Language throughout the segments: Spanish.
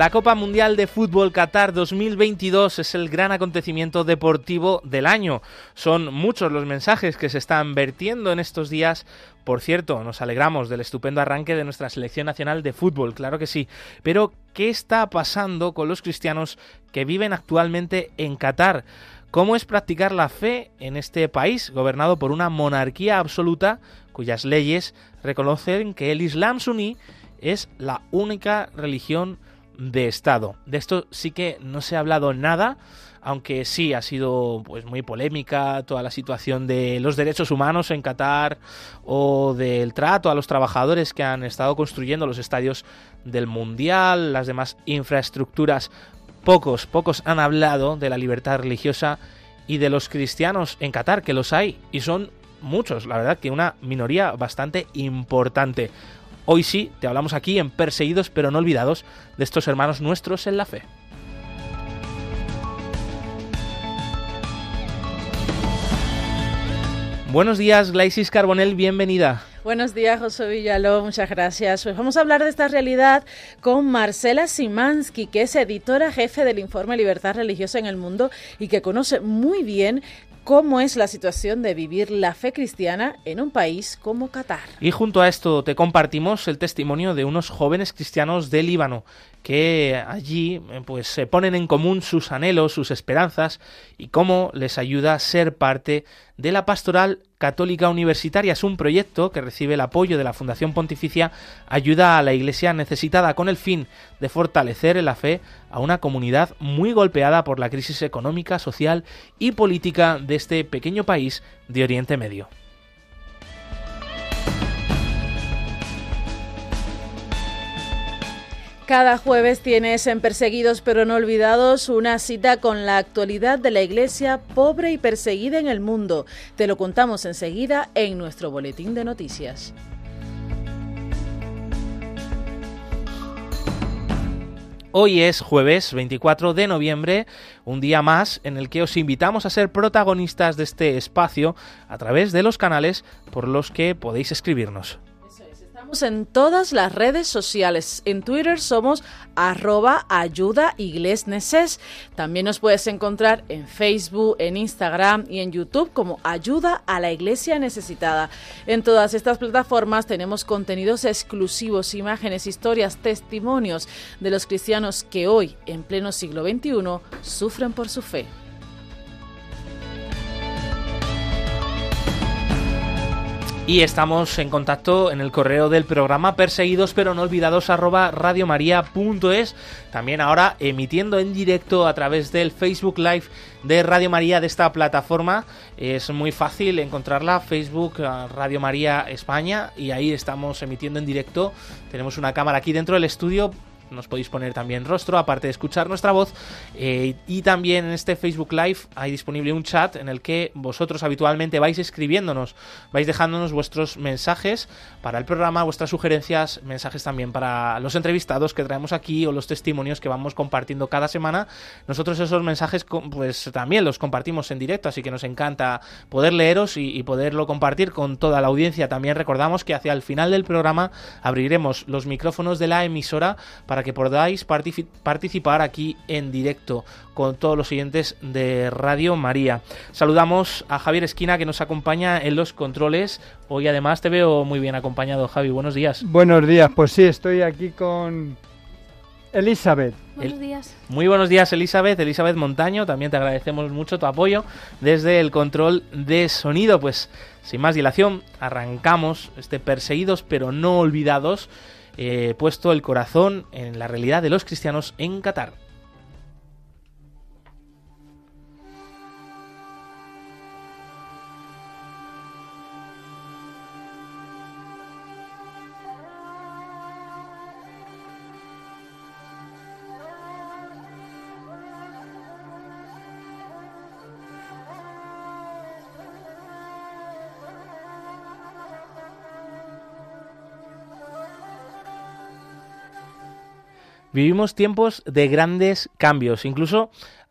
La Copa Mundial de Fútbol Qatar 2022 es el gran acontecimiento deportivo del año. Son muchos los mensajes que se están vertiendo en estos días. Por cierto, nos alegramos del estupendo arranque de nuestra selección nacional de fútbol, claro que sí. Pero, ¿qué está pasando con los cristianos que viven actualmente en Qatar? ¿Cómo es practicar la fe en este país gobernado por una monarquía absoluta cuyas leyes reconocen que el Islam suní es la única religión de Estado. De esto sí que no se ha hablado nada, aunque sí ha sido pues muy polémica toda la situación de los derechos humanos en Qatar o del trato a los trabajadores que han estado construyendo los estadios del Mundial, las demás infraestructuras. Pocos, pocos han hablado de la libertad religiosa y de los cristianos en Qatar, que los hay y son muchos, la verdad que una minoría bastante importante. Hoy sí, te hablamos aquí en Perseguidos pero no olvidados de estos hermanos nuestros en la fe. Buenos días, Glaisis Carbonel, bienvenida. Buenos días, José Villaló, muchas gracias. Pues vamos a hablar de esta realidad con Marcela Simansky, que es editora jefe del informe Libertad Religiosa en el Mundo y que conoce muy bien cómo es la situación de vivir la fe cristiana en un país como Qatar. Y junto a esto te compartimos el testimonio de unos jóvenes cristianos de Líbano que allí eh, pues se ponen en común sus anhelos, sus esperanzas y cómo les ayuda a ser parte de la pastoral católica universitaria. Es un proyecto que recibe el apoyo de la Fundación Pontificia Ayuda a la Iglesia Necesitada con el fin de fortalecer la fe a una comunidad muy golpeada por la crisis económica, social y política de este pequeño país de Oriente Medio. Cada jueves tienes en Perseguidos pero no olvidados una cita con la actualidad de la iglesia pobre y perseguida en el mundo. Te lo contamos enseguida en nuestro boletín de noticias. Hoy es jueves 24 de noviembre, un día más en el que os invitamos a ser protagonistas de este espacio a través de los canales por los que podéis escribirnos en todas las redes sociales. En Twitter somos arroba ayuda También nos puedes encontrar en Facebook, en Instagram y en YouTube como Ayuda a la Iglesia Necesitada. En todas estas plataformas tenemos contenidos exclusivos, imágenes, historias, testimonios de los cristianos que hoy, en pleno siglo XXI, sufren por su fe. Y estamos en contacto en el correo del programa perseguidos pero no olvidados arroba radiomaria.es. También ahora emitiendo en directo a través del Facebook Live de Radio María de esta plataforma. Es muy fácil encontrarla, Facebook eh, Radio María España y ahí estamos emitiendo en directo. Tenemos una cámara aquí dentro del estudio nos podéis poner también rostro, aparte de escuchar nuestra voz. Eh, y también en este Facebook Live hay disponible un chat en el que vosotros habitualmente vais escribiéndonos, vais dejándonos vuestros mensajes para el programa, vuestras sugerencias, mensajes también para los entrevistados que traemos aquí o los testimonios que vamos compartiendo cada semana. Nosotros esos mensajes pues también los compartimos en directo, así que nos encanta poder leeros y, y poderlo compartir con toda la audiencia. También recordamos que hacia el final del programa abriremos los micrófonos de la emisora para que podáis participar aquí en directo con todos los siguientes de Radio María. Saludamos a Javier Esquina que nos acompaña en los controles. Hoy además te veo muy bien acompañado, Javi. Buenos días. Buenos días, pues sí, estoy aquí con Elizabeth. Buenos días. Muy buenos días, Elizabeth. Elizabeth Montaño, también te agradecemos mucho tu apoyo desde el control de sonido. Pues sin más dilación, arrancamos este Perseguidos pero no olvidados eh, puesto el corazón en la realidad de los cristianos en Qatar. Vivimos tiempos de grandes cambios, incluso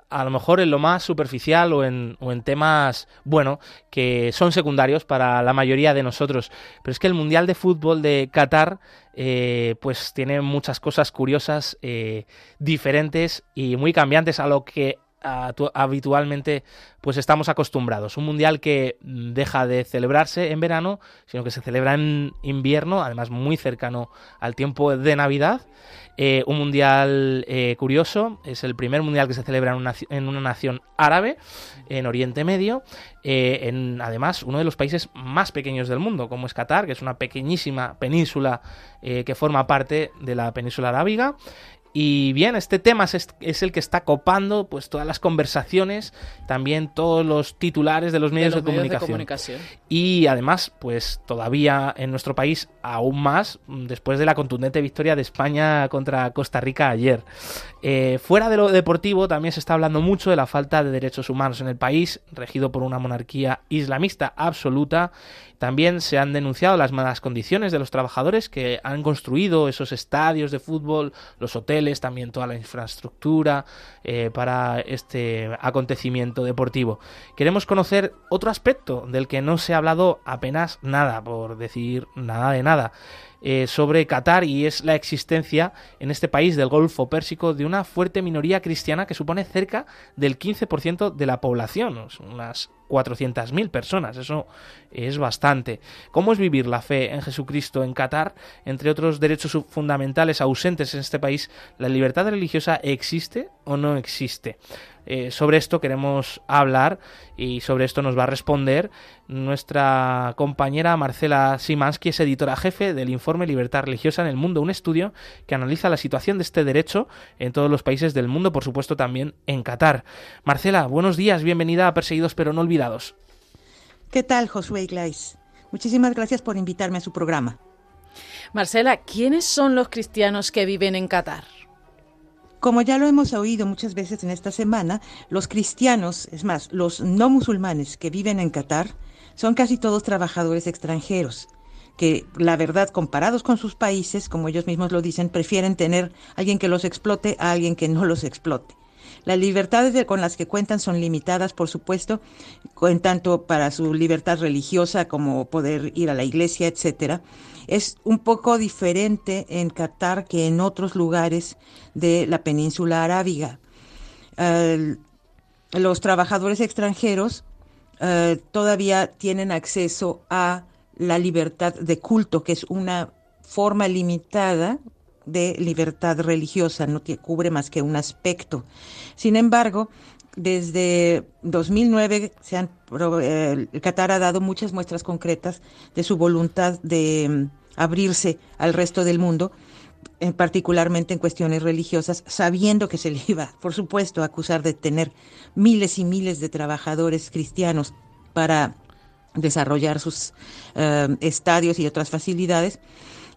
a lo mejor en lo más superficial o en, en, temas, bueno, que son secundarios para la mayoría de nosotros. Pero es que el Mundial de Fútbol de Qatar, eh, pues tiene muchas cosas curiosas, eh, diferentes y muy cambiantes a lo que habitualmente pues estamos acostumbrados. Un mundial que deja de celebrarse en verano, sino que se celebra en invierno, además muy cercano al tiempo de Navidad. Eh, un mundial eh, curioso, es el primer mundial que se celebra en una, en una nación árabe, en Oriente Medio, eh, en además uno de los países más pequeños del mundo, como es Qatar, que es una pequeñísima península que forma parte de la península arábiga y bien, este tema es, el que está copando pues todas las conversaciones, también todos los titulares de los medios, de, comunicación. Y además, pues todavía en nuestro país aún más después de la contundente victoria de España contra Costa Rica ayer. Eh, fuera de lo deportivo también se está hablando mucho de la falta de derechos humanos en el país, regido por una monarquía islamista absoluta también se han denunciado las malas condiciones de los trabajadores que han construido esos estadios de fútbol, los hoteles, también toda la infraestructura eh, para este acontecimiento deportivo. Queremos conocer otro aspecto del que no se ha hablado apenas nada, por decir nada de nada. Eh, sobre Qatar y es la existencia en este país del Golfo Pérsico de una fuerte minoría cristiana que supone cerca del 15% de la población, unas 400.000 personas, eso es bastante. ¿Cómo es vivir la fe en Jesucristo en Qatar? Entre otros derechos fundamentales ausentes en este país, ¿la libertad religiosa existe o no existe? Eh, sobre esto queremos hablar y sobre esto nos va a responder nuestra compañera Marcela Simansky, es editora jefe del informe Libertad Religiosa en el Mundo, un estudio que analiza la situación de este derecho en todos los países del mundo, por supuesto también en Qatar. Marcela, buenos días, bienvenida a Perseguidos pero no olvidados. ¿Qué tal, Josué Iglesias? Muchísimas gracias por invitarme a su programa. Marcela, ¿quiénes son los cristianos que viven en Qatar? Como ya lo hemos oído muchas veces en esta semana, los cristianos, es más, los no musulmanes que viven en Qatar, son casi todos trabajadores extranjeros, que la verdad, comparados con sus países, como ellos mismos lo dicen, prefieren tener alguien que los explote a alguien que no los explote. Las libertades con las que cuentan son limitadas, por supuesto, en tanto para su libertad religiosa como poder ir a la iglesia, etcétera. Es un poco diferente en Qatar que en otros lugares de la península arábiga. los trabajadores extranjeros eh, todavía tienen acceso a la libertad de culto, que es una forma limitada de libertad religiosa, no cubre más que un aspecto. Sin embargo, desde 2009 se han, eh, Qatar ha dado muchas muestras concretas de su voluntad de mm, abrirse al resto del mundo, en particularmente en cuestiones religiosas, sabiendo que se le iba, por supuesto, a acusar de tener miles y miles de trabajadores cristianos para desarrollar sus eh, estadios y otras facilidades.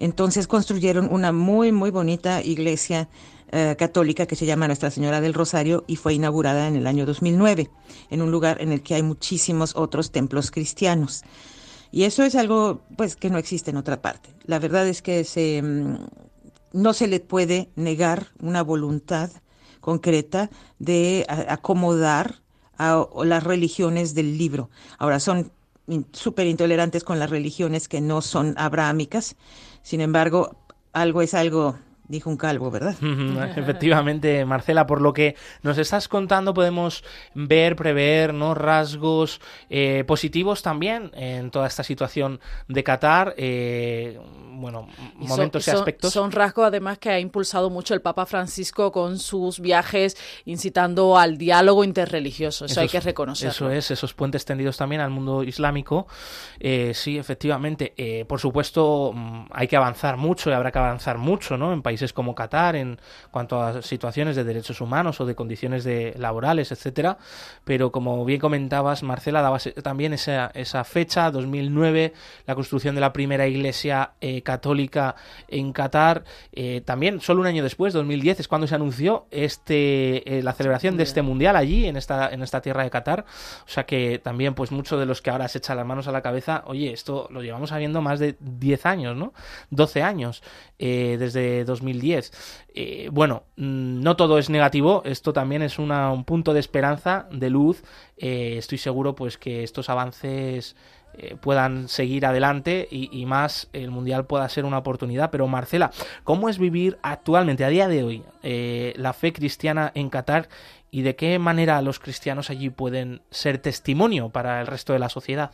Entonces construyeron una muy, muy bonita iglesia eh, católica que se llama Nuestra Señora del Rosario y fue inaugurada en el año 2009, en un lugar en el que hay muchísimos otros templos cristianos. Y eso es algo pues que no existe en otra parte. La verdad es que se, mm, no se le puede negar una voluntad concreta de acomodar a las religiones del libro. Ahora son súper intolerantes con las religiones que no son abrahámicas. Sin embargo, algo es algo dijo un calvo, ¿verdad? Efectivamente, Marcela, por lo que nos estás contando podemos ver, prever, ¿no? rasgos eh, positivos también en toda esta situación de Qatar, eh, bueno, momentos y aspectos. Son rasgos además que ha impulsado mucho el Papa Francisco con sus viajes incitando al diálogo interreligioso, eso, hay que reconocerlo. Eso es, esos puentes tendidos también al mundo islámico, eh, sí, efectivamente, por supuesto mm, hay que avanzar mucho y habrá que avanzar mucho, ¿no? En países como Qatar en cuanto a situaciones de derechos humanos o de condiciones de laborales, etcétera. Pero como bien comentabas, Marcela, daba también esa, esa fecha, 2009, la construcción de la primera iglesia eh, católica en Qatar. Eh, también, solo un año después, 2010, es cuando se anunció este eh, la celebración de este mundial allí, en esta, en esta tierra de Qatar. O sea que también, pues muchos de los que ahora se echan las manos a la cabeza, oye, esto lo llevamos habiendo más de 10 años, ¿no? 12 años. desde 2010. Eh, bueno, mm, no todo es negativo, esto también es un punto de esperanza, de luz. Eh, estoy seguro pues que estos avances eh, puedan seguir adelante y, más el mundial pueda ser una oportunidad. Pero Marcela, ¿cómo es vivir actualmente, a día de hoy, la fe cristiana en Qatar y de qué manera los cristianos allí pueden ser testimonio para el resto de la sociedad?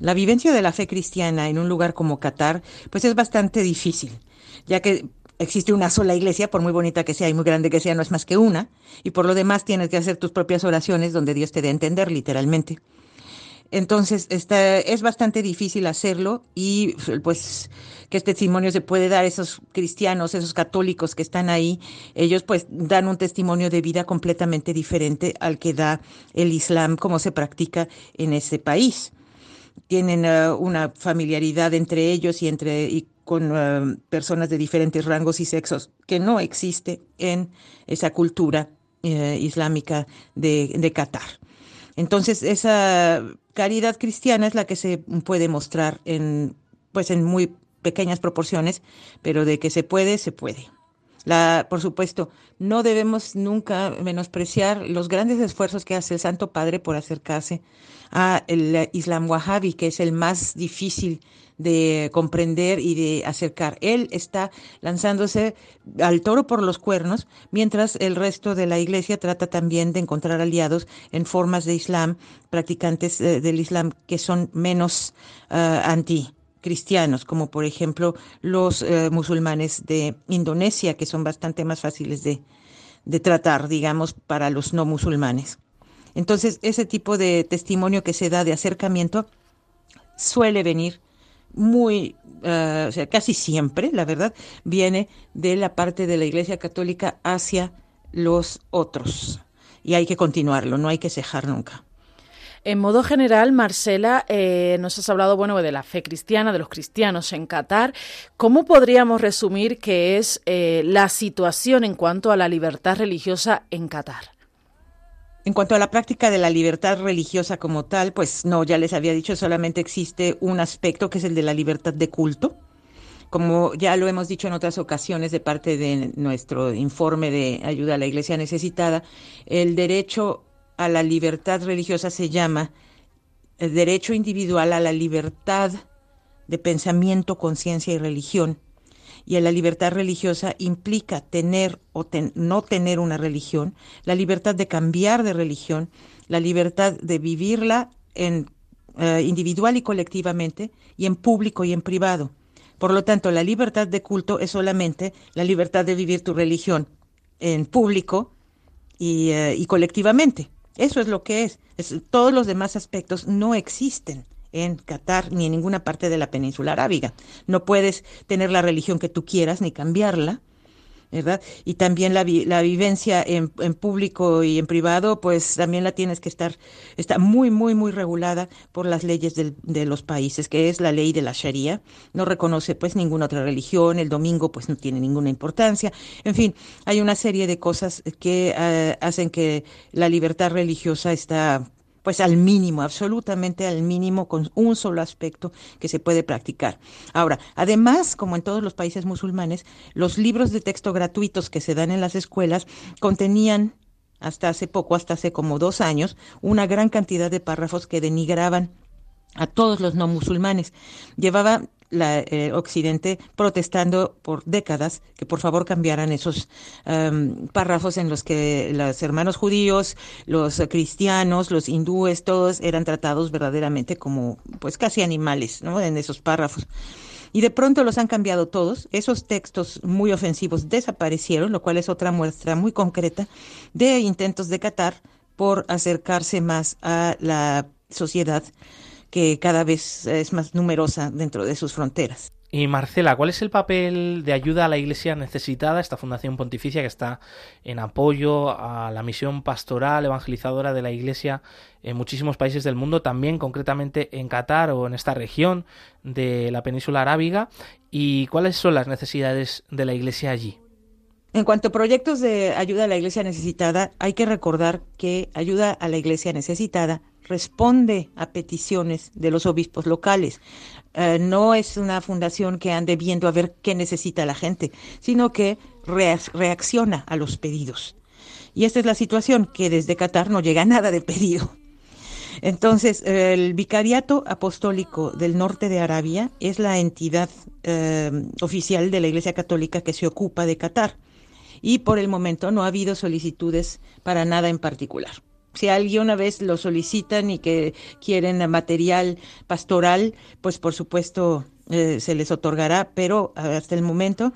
La vivencia de la fe cristiana en un lugar como Qatar, pues es bastante difícil, ya que existe una sola iglesia, por muy bonita que sea y muy grande que sea, no es más que una, y por lo demás tienes que hacer tus propias oraciones donde Dios te dé a entender, literalmente. Entonces, está, es bastante difícil hacerlo y pues qué testimonio se puede dar esos cristianos, esos católicos que están ahí, ellos pues dan un testimonio de vida completamente diferente al que da el Islam como se practica en ese país tienen eh, una familiaridad entre ellos y entre con eh, personas de diferentes rangos y sexos que no existe en esa cultura eh, islámica de, de Qatar. Entonces, esa caridad cristiana es la que se puede mostrar en, pues, en muy pequeñas proporciones, pero de que se puede, se puede. La, por supuesto, no debemos nunca menospreciar los grandes esfuerzos que hace el Santo Padre por acercarse a el Islam Wahhabi, que es el más difícil de comprender y de acercar. Él está lanzándose al toro por los cuernos, mientras el resto de la iglesia trata también de encontrar aliados en formas de Islam, practicantes eh, del Islam que son menos uh, anti cristianos, como por ejemplo los eh, musulmanes de Indonesia, que son bastante más fáciles de, de tratar, digamos, para los no musulmanes. Entonces, ese tipo de testimonio que se da de acercamiento suele venir muy, uh, o sea, casi siempre, la verdad, viene de la parte de la Iglesia Católica hacia los otros. Y hay que continuarlo, no hay que cejar nunca. En modo general, Marcela, eh, nos has hablado bueno, de la fe cristiana, de los cristianos en Qatar. ¿Cómo podríamos resumir qué es eh, la situación en cuanto a la libertad religiosa en Qatar? En cuanto a la práctica de la libertad religiosa como tal, pues no, ya les había dicho, solamente existe un aspecto que es el de la libertad de culto. Como ya lo hemos dicho en otras ocasiones de parte de nuestro informe de ayuda a la iglesia necesitada, el derecho a la libertad religiosa se llama el derecho individual a la libertad de pensamiento, conciencia y religión. Y la libertad religiosa implica tener o no tener una religión, la libertad de cambiar de religión, la libertad de vivirla en, eh, individual y colectivamente, y en público y en privado. Por lo tanto, la libertad de culto es solamente la libertad de vivir tu religión en público y, eh, y colectivamente. Eso es lo que es. Todos los demás aspectos no existen en Qatar ni en ninguna parte de la península arábiga. No puedes tener la religión que tú quieras ni cambiarla. ¿verdad? Y también la, la vivencia en, en, público y en privado, pues también la tienes que estar, está muy, muy, muy regulada por las leyes del, de los países, que es la ley de la Sharia. No reconoce pues ninguna otra religión, el domingo pues no tiene ninguna importancia. En fin, hay una serie de cosas que uh, hacen que la libertad religiosa está pues al mínimo, absolutamente al mínimo, con un solo aspecto que se puede practicar. Ahora, además, como en todos los países musulmanes, los libros de texto gratuitos que se dan en las escuelas contenían hasta hace poco, hasta hace como dos años, una gran cantidad de párrafos que denigraban a todos los no musulmanes. Llevaba la, eh, Occidente protestando por décadas que por favor cambiaran esos um, párrafos en los que los hermanos judíos, los cristianos, los hindúes, todos eran tratados verdaderamente como pues casi animales, ¿no? En esos párrafos. Y de pronto los han cambiado todos. Esos textos muy ofensivos desaparecieron, lo cual es otra muestra muy concreta de intentos de Qatar por acercarse más a la sociedad que cada vez es más numerosa dentro de sus fronteras. Y Marcela, ¿cuál es el papel de ayuda a la Iglesia necesitada, esta Fundación Pontificia que está en apoyo a la misión pastoral evangelizadora de la Iglesia en muchísimos países del mundo, también concretamente en Qatar o en esta región de la península arábiga? ¿Y cuáles son las necesidades de la Iglesia allí? En cuanto a proyectos de ayuda a la Iglesia necesitada, hay que recordar que ayuda a la Iglesia necesitada responde a peticiones de los obispos locales. Eh, no es una fundación que ande viendo a ver qué necesita la gente, sino que reacciona a los pedidos. Y esta es la situación, que desde Qatar no llega nada de pedido. Entonces, el Vicariato Apostólico del Norte de Arabia es la entidad eh, oficial de la Iglesia Católica que se ocupa de Qatar. Y por el momento no ha habido solicitudes para nada en particular. Si alguna vez lo solicitan y que quieren material pastoral, pues por supuesto eh, se les otorgará, pero hasta el momento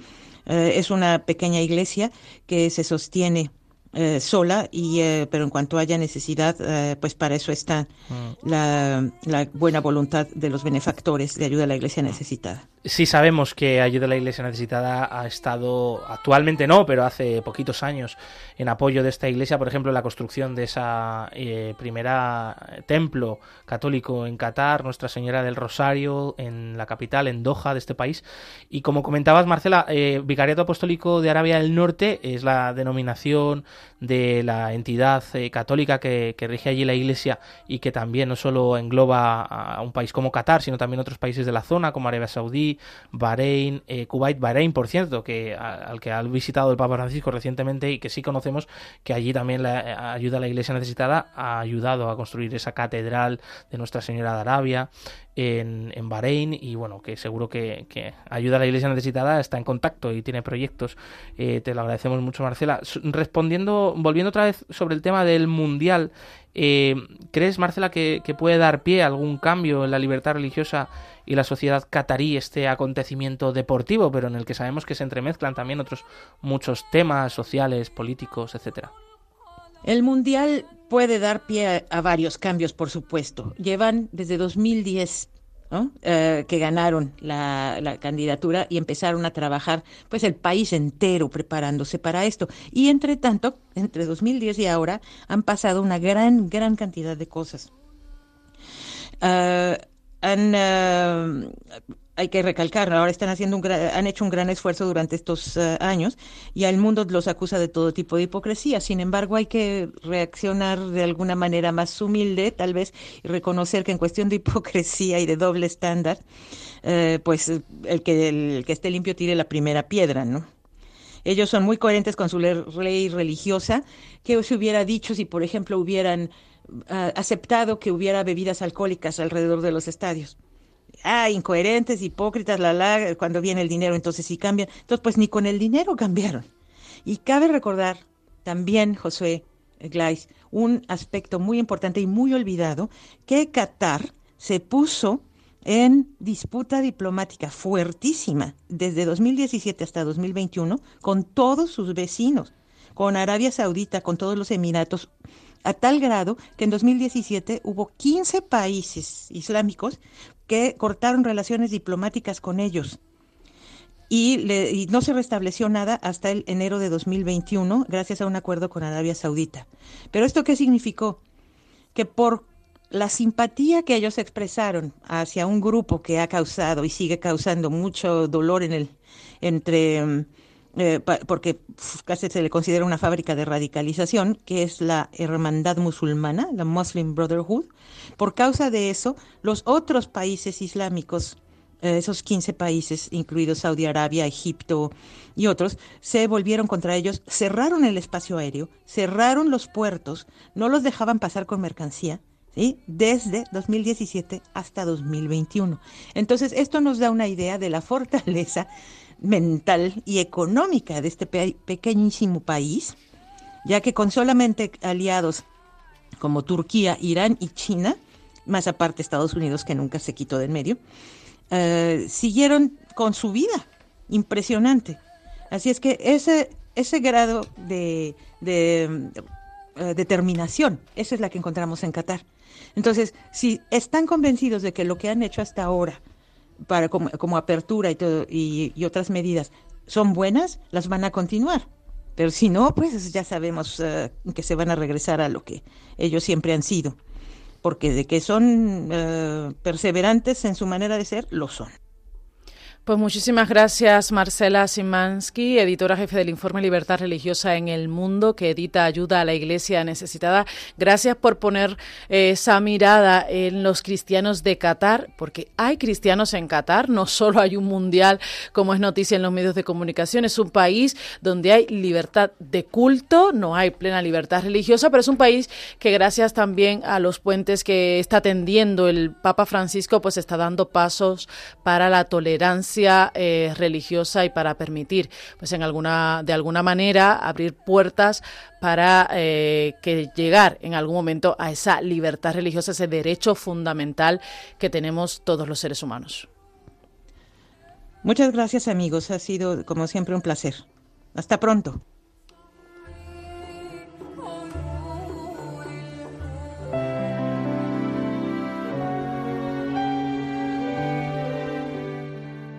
eh, es una pequeña iglesia que se sostiene eh, sola, y, eh, pero en cuanto haya necesidad, eh, pues para eso está mm. la, la, buena voluntad de los benefactores de ayuda a la iglesia necesitada. Sí sabemos que Ayuda a la Iglesia Necesitada ha estado, actualmente no, pero hace poquitos años, en apoyo de esta iglesia, por ejemplo, la construcción de esa eh, primera templo católico en Qatar, Nuestra Señora del Rosario, en la capital, en Doha de este país. Y como comentabas, Marcela, eh, Vicariato Apostólico de Arabia del Norte es la denominación de la entidad eh, católica que, que, rige allí la iglesia y que también no solo engloba a un país como Qatar, sino también otros países de la zona, como Arabia Saudí, Bahrein, eh, Kuwait, Bahrein, por cierto, que al que ha visitado el Papa Francisco recientemente y que sí conocemos que allí también la eh, ayuda a la Iglesia necesitada ha ayudado a construir esa catedral de Nuestra Señora de Arabia en, en Bahrein y bueno, que seguro que, ayuda a la Iglesia necesitada está en contacto y tiene proyectos. Eh, te lo agradecemos mucho, Marcela. Respondiendo, volviendo otra vez sobre el tema del Mundial, ¿crees, Marcela, que, que puede dar pie a algún cambio en la libertad religiosa y la sociedad catarí este acontecimiento deportivo, pero en el que sabemos que se entremezclan también otros muchos temas sociales, políticos, etcétera. El Mundial puede dar pie a, varios cambios, por supuesto. Llevan desde 2010 eh, que ganaron la, la, candidatura y empezaron a trabajar, pues el país entero preparándose para esto. Y entre tanto, entre 2010 y ahora, han pasado una gran, gran cantidad de cosas. Uh, han, eh, hay que recalcar, ahora están haciendo un han hecho un gran esfuerzo durante estos eh, años y al mundo los acusa de todo tipo de hipocresía. Sin embargo, hay que reaccionar de alguna manera más humilde, tal vez, y reconocer que en cuestión de hipocresía y de doble estándar, eh, pues el que, el que esté limpio tire la primera piedra, ¿no? Ellos son muy coherentes con su ley religiosa. ¿Qué se hubiera dicho si, por ejemplo, hubieran aceptado que hubiera bebidas alcohólicas alrededor de los estadios. Ah, incoherentes, hipócritas, la la, cuando viene el dinero, entonces sí cambian. Entonces, pues ni con el dinero cambiaron. Y cabe recordar también, Josué Glais, un aspecto muy importante y muy olvidado, que Qatar se puso en disputa diplomática fuertísima desde 2017 hasta 2021 con todos sus vecinos, con Arabia Saudita, con todos los Emiratos a tal grado que en 2017 hubo 15 países islámicos que cortaron relaciones diplomáticas con ellos. Y, no se restableció nada hasta el enero de 2021 gracias a un acuerdo con Arabia Saudita. Pero esto qué significó? Que por la simpatía que ellos expresaron hacia un grupo que ha causado y sigue causando mucho dolor en el entre mm, eh, porque casi se le considera una fábrica de radicalización, que es la hermandad musulmana, la Muslim Brotherhood. Por causa de eso, los otros países islámicos, eh, esos 15 países, incluidos Saudi Arabia, Egipto y otros, se volvieron contra ellos, cerraron el espacio aéreo, cerraron los puertos, no los dejaban pasar con mercancía, ¿Sí? desde 2017 hasta 2021. Entonces, esto nos da una idea de la fortaleza mental y económica de este pequeñísimo país, ya que con solamente aliados como Turquía, Irán y China, más aparte Estados Unidos que nunca se quitó del medio, eh, siguieron con su vida. Impresionante. Así es que ese, ese grado de, de eh, determinación, esa es la que encontramos en Qatar. Entonces, si están convencidos de que lo que han hecho hasta ahora para como, apertura y, todo, y, otras medidas son buenas, las van a continuar. Pero si no, pues ya sabemos eh, que se van a regresar a lo que ellos siempre han sido. Porque de que son eh, perseverantes en su manera de ser, lo son. Pues muchísimas gracias Marcela Simansky, editora jefe del informe Libertad Religiosa en el Mundo, que edita Ayuda a la Iglesia Necesitada. Gracias por poner eh, esa mirada en los cristianos de Qatar, porque hay cristianos en Qatar, no solo hay un mundial como es noticia en los medios de comunicación, es un país donde hay libertad de culto, no hay plena libertad religiosa, pero es un país que gracias también a los puentes que está tendiendo el Papa Francisco, pues está dando pasos para la tolerancia eh, religiosa y para permitir, pues en alguna, de alguna manera, abrir puertas para eh, que llegar en algún momento a esa libertad religiosa, ese derecho fundamental que tenemos todos los seres humanos. Muchas gracias amigos, ha sido como siempre un placer. Hasta pronto.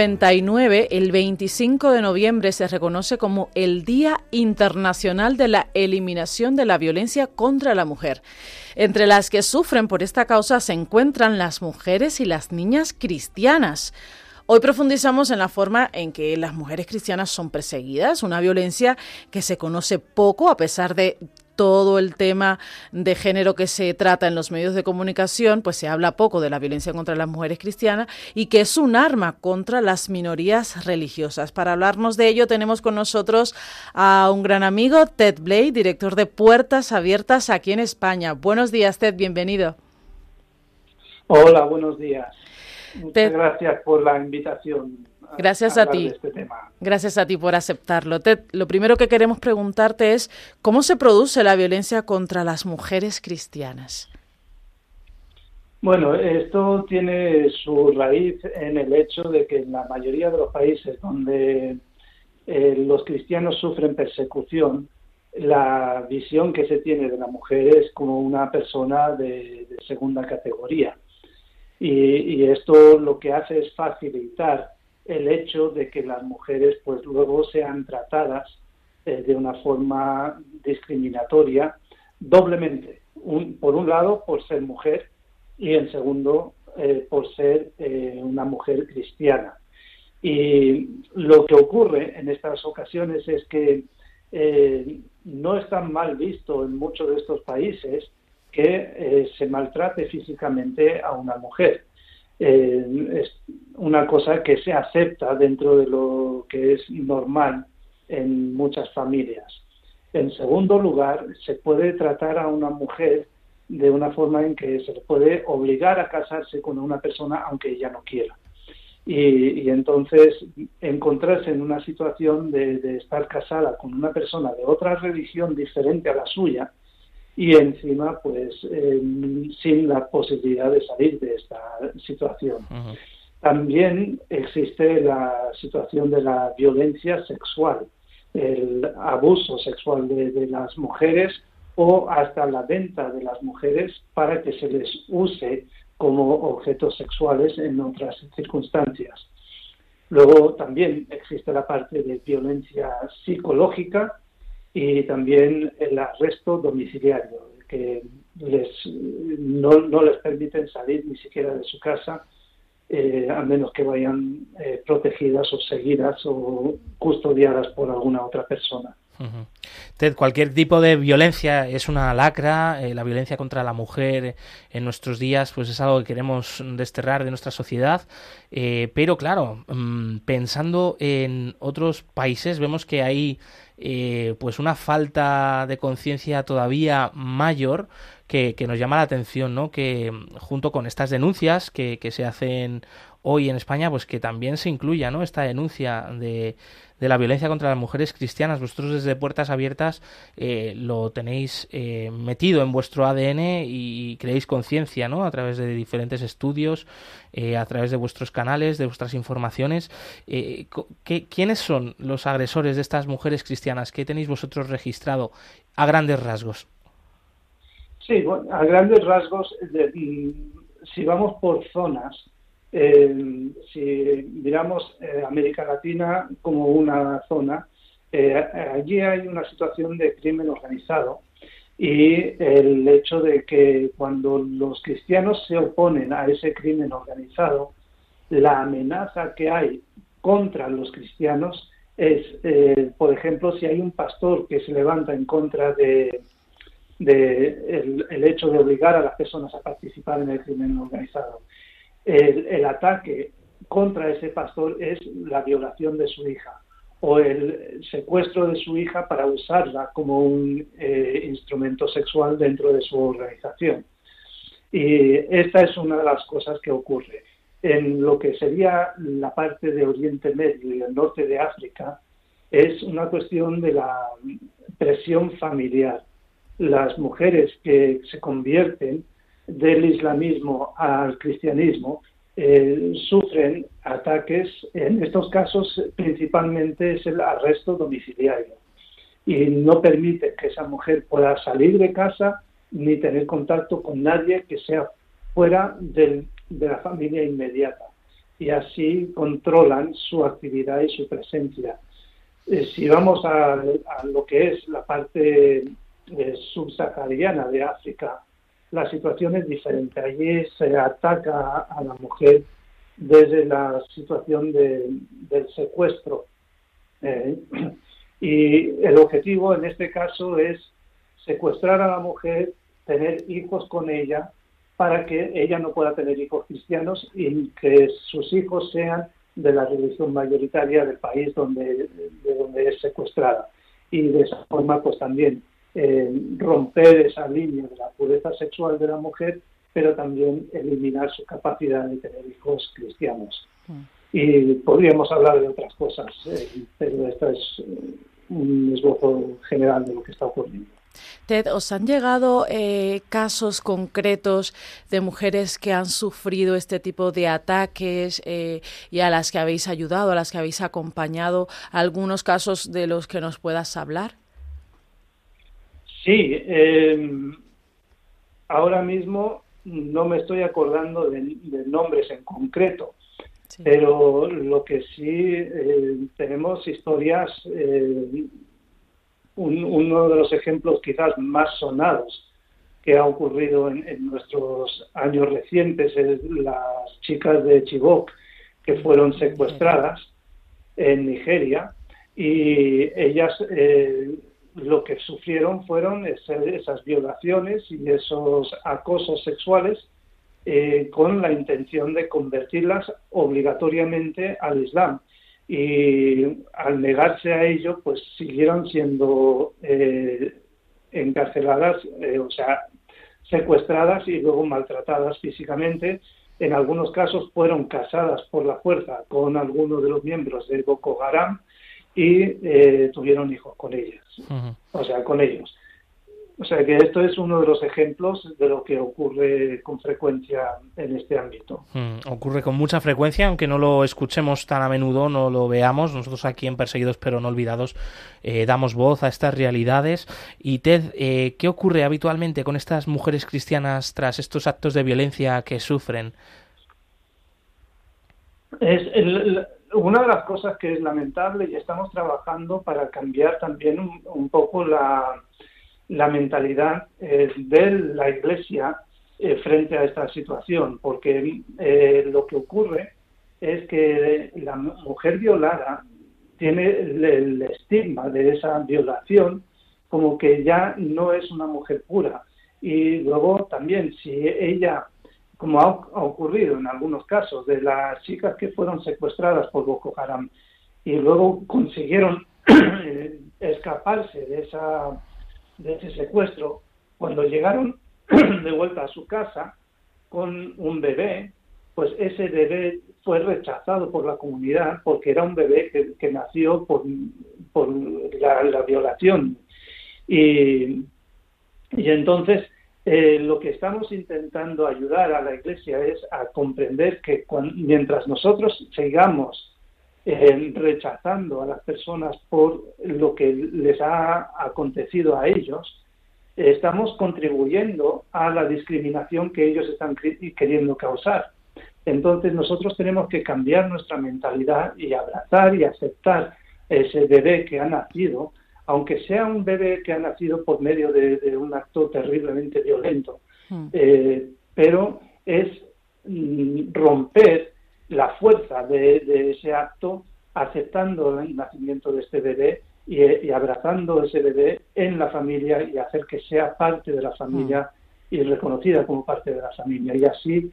El 25 de noviembre se reconoce como el Día Internacional de la Eliminación de la Violencia contra la Mujer. Entre las que sufren por esta causa se encuentran las mujeres y las niñas cristianas. Hoy profundizamos en la forma en que las mujeres cristianas son perseguidas, una violencia que se conoce poco a pesar de todo el tema de género que se trata en los medios de comunicación, pues se habla poco de la violencia contra las mujeres cristianas y que es un arma contra las minorías religiosas. Para hablarnos de ello tenemos con nosotros a un gran amigo, Ted Blake, director de Puertas Abiertas aquí en España. Buenos días, Ted, bienvenido. Hola, buenos días. Muchas gracias por la invitación. Gracias a, ti. Este Gracias a ti por aceptarlo. Ted, lo primero que queremos preguntarte es cómo se produce la violencia contra las mujeres cristianas. Bueno, esto tiene su raíz en el hecho de que en la mayoría de los países donde eh, los cristianos sufren persecución, la visión que se tiene de la mujer es como una persona de, segunda categoría. y, esto lo que hace es facilitar el hecho de que las mujeres pues luego sean tratadas eh, de una forma discriminatoria doblemente. por un lado, por ser mujer y en segundo, eh, por ser eh, una mujer cristiana. Y lo que ocurre en estas ocasiones es que no es tan mal visto en muchos de estos países que se maltrate físicamente a una mujer. Eh, es una cosa que se acepta dentro de lo que es normal en muchas familias. En segundo lugar, se puede tratar a una mujer de una forma en que se le puede obligar a casarse con una persona aunque ella no quiera. Y, entonces encontrarse en una situación de, estar casada con una persona de otra religión diferente a la suya, y encima pues em, sin la posibilidad de salir de esta situación. También existe la situación de la violencia sexual, el abuso sexual de, las mujeres o hasta la venta de las mujeres para que se les use como objetos sexuales en otras circunstancias. Luego también existe la parte de violencia psicológica, y también el arresto domiciliario, que les, no, no les permiten salir ni siquiera de su casa eh, a menos que vayan eh, protegidas o seguidas o custodiadas por alguna otra persona. Ted, cualquier tipo de violencia es una lacra, eh, la violencia contra la mujer en nuestros días pues es algo que queremos desterrar de nuestra sociedad, eh, pero claro, mm, pensando en otros países vemos que hay eh, pues una falta de conciencia todavía mayor que, nos llama la atención, ¿no? Que mm, junto con estas denuncias que, que se hacen hoy en España, pues que también se incluya, ¿no? Esta denuncia de de la violencia contra las mujeres cristianas. Vosotros desde Puertas Abiertas eh, lo tenéis eh, metido en vuestro ADN y creéis conciencia, ¿no? A través de diferentes estudios, eh, a través de vuestros canales, de vuestras informaciones. ¿Quiénes son los agresores de estas mujeres cristianas? ¿Qué tenéis vosotros registrado a grandes rasgos? Sí, bueno, a grandes rasgos, si vamos por zonas, eh, si miramos eh, América Latina como una zona, eh, allí hay una situación de crimen organizado y el hecho de que cuando los cristianos se oponen a ese crimen organizado, la amenaza que hay contra los cristianos es, por ejemplo, si hay un pastor que se levanta en contra de, el hecho de obligar a las personas a participar en el crimen organizado el, ataque contra ese pastor es la violación de su hija o el secuestro de su hija para usarla como un eh, instrumento sexual dentro de su organización. Y esta es una de las cosas que ocurre. En lo que sería la parte de Oriente Medio y el norte de África, es una cuestión de la presión familiar. Las mujeres que se convierten del islamismo al cristianismo eh, sufren ataques, en estos casos principalmente es el arresto domiciliario y no permite que esa mujer pueda salir de casa ni tener contacto con nadie que sea fuera de la familia inmediata y así controlan su actividad y su presencia. Eh, si vamos a, lo que es la parte eh, subsahariana de África, la situación es diferente. Allí se ataca a la mujer desde la situación del secuestro. Eh, y el objetivo en este caso es secuestrar a la mujer, tener hijos con ella, para que ella no pueda tener hijos cristianos y que sus hijos sean de la religión mayoritaria del país donde, de donde es secuestrada. Y de esa forma, pues también eh, romper esa línea de la pureza sexual de la mujer, pero también eliminar su capacidad de tener hijos cristianos. Mm. Y podríamos hablar de otras cosas, eh, pero esto es eh, un esbozo general de lo que está ocurriendo. Ted, ¿os han llegado casos concretos de mujeres que han sufrido este tipo de ataques y a las que habéis ayudado, a las que habéis acompañado? ¿Algunos casos de los que nos puedas hablar? Sí, em, ahora mismo no me estoy acordando de, nombres en concreto, pero lo que sí eh, tenemos historias, eh, uno de los ejemplos quizás más sonados que ha ocurrido en, nuestros años recientes es las chicas de Chibok que fueron secuestradas en Nigeria y ellas eh, lo que sufrieron fueron esas violaciones y esos acosos sexuales eh, con la intención de convertirlas obligatoriamente al Islam. Y al negarse a ello, pues siguieron siendo eh, encarceladas, eh, o sea, secuestradas y luego maltratadas físicamente. En algunos casos fueron casadas por la fuerza con alguno de los miembros del Boko Haram y eh, tuvieron hijos con ellas, o sea, con ellos. O sea que esto es uno de los ejemplos de lo que ocurre con frecuencia en este ámbito. ocurre con mucha frecuencia, aunque no lo escuchemos tan a menudo, no lo veamos. Nosotros aquí en Perseguidos pero no olvidados eh, damos voz a estas realidades. Y Ted, eh, ¿qué ocurre habitualmente con estas mujeres cristianas tras estos actos de violencia que sufren? Es el, una de las cosas que es lamentable y estamos trabajando para cambiar también un, poco la, mentalidad eh, de la Iglesia eh, frente a esta situación, porque eh, lo que ocurre es que la mujer violada tiene el, estigma de esa violación como que ya no es una mujer pura. Y luego también, si ella, como ha, ocurrido en algunos casos, de las chicas que fueron secuestradas por Boko Haram y luego consiguieron escaparse de, esa, de ese secuestro, cuando llegaron de vuelta a su casa con un bebé, pues ese bebé fue rechazado por la comunidad porque era un bebé que, nació por, por la, violación. Y, y entonces eh, lo que estamos intentando ayudar a la Iglesia es a comprender que mientras nosotros sigamos eh, rechazando a las personas por lo que les ha acontecido a ellos, estamos contribuyendo a la discriminación que ellos están queriendo causar. Entonces nosotros tenemos que cambiar nuestra mentalidad y abrazar y aceptar ese bebé que ha nacido, aunque sea un bebé que ha nacido por medio de, un acto terriblemente violento. Hmm. Eh, pero es mm, romper la fuerza de, ese acto aceptando el nacimiento de este bebé y, abrazando ese bebé en la familia y hacer que sea parte de la familia hmm. y reconocida como parte de la familia. Y así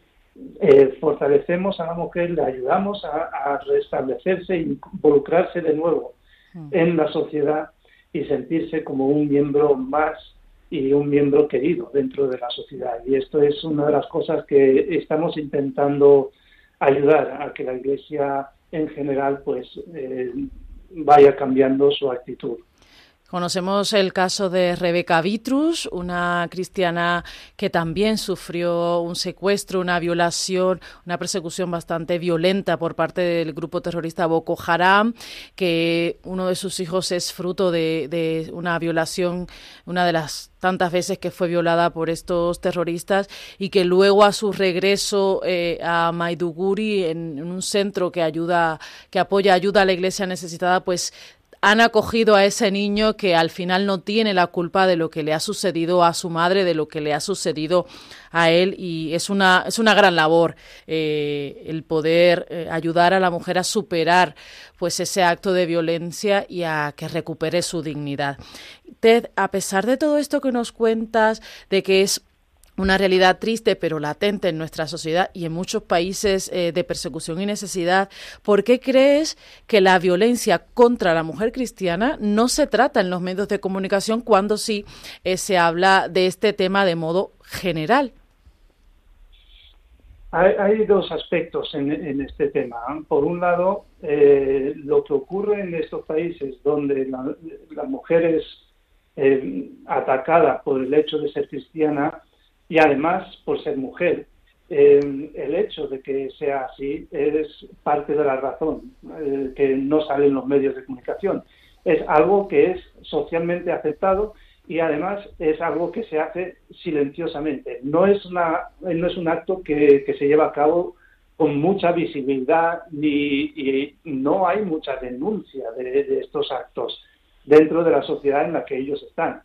eh, fortalecemos a la mujer, le ayudamos a, restablecerse e involucrarse de nuevo hmm. en la sociedad y sentirse como un miembro más y un miembro querido dentro de la sociedad. Y esto es una de las cosas que estamos intentando ayudar a que la Iglesia en general pues eh, vaya cambiando su actitud. Conocemos el caso de Rebeca Vitrus, una cristiana que también sufrió un secuestro, una violación, una persecución bastante violenta por parte del grupo terrorista Boko Haram, que uno de sus hijos es fruto de, una violación, una de las tantas veces que fue violada por estos terroristas y que luego a su regreso eh, a Maiduguri en, en, un centro que ayuda que apoya ayuda a la iglesia necesitada pues han acogido a ese niño que al final no tiene la culpa de lo que le ha sucedido a su madre, de lo que le ha sucedido a él y es una, es una gran labor eh, el poder eh, ayudar a la mujer a superar pues ese acto de violencia y a que recupere su dignidad. Ted, a pesar de todo esto que nos cuentas, de que es una realidad triste pero latente en nuestra sociedad y en muchos países eh, de persecución y necesidad, ¿por qué crees que la violencia contra la mujer cristiana no se trata en los medios de comunicación cuando sí eh, se habla de este tema de modo general? Hay, dos aspectos en, este tema. Por un lado, eh, lo que ocurre en estos países donde la, mujer es atacada por el hecho de ser cristiana, y además por ser mujer. Eh, el hecho de que sea así es parte de la razón eh, que no sale en los medios de comunicación. Es algo que es socialmente aceptado y además es algo que se hace silenciosamente. No es, una, no es un acto que, se lleva a cabo con mucha visibilidad ni, y no hay mucha denuncia de, de estos actos dentro de la sociedad en la que ellos están.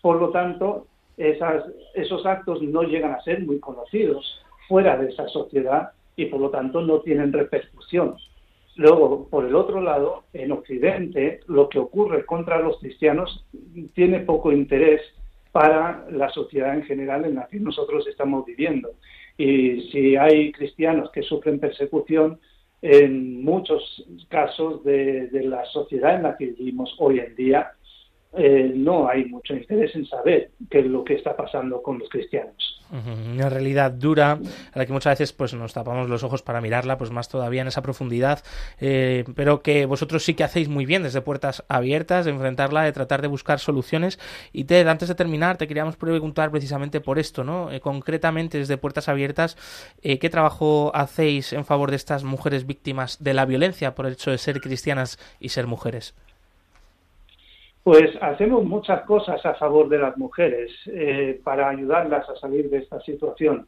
Por lo tanto, esas, esos actos no llegan a ser muy conocidos fuera de esa sociedad y por lo tanto no tienen repercusión. Luego, por el otro lado, en Occidente, lo que ocurre contra los cristianos tiene poco interés para la sociedad en general en la que nosotros estamos viviendo. Y si hay cristianos que sufren persecución, en muchos casos de, de la sociedad en la que vivimos hoy en día, eh, no hay mucho interés en saber qué es lo que está pasando con los cristianos. Una realidad dura a la que muchas veces pues nos tapamos los ojos para mirarla, pues más todavía en esa profundidad, eh, pero que vosotros sí que hacéis muy bien desde puertas abiertas, de enfrentarla, de tratar de buscar soluciones. Y Ted, antes de terminar, te queríamos preguntar precisamente por esto, ¿no? Eh, concretamente desde puertas abiertas, ¿qué trabajo hacéis en favor de estas mujeres víctimas de la violencia por el hecho de ser cristianas y ser mujeres? Pues hacemos muchas cosas a favor de las mujeres eh, para ayudarlas a salir de esta situación.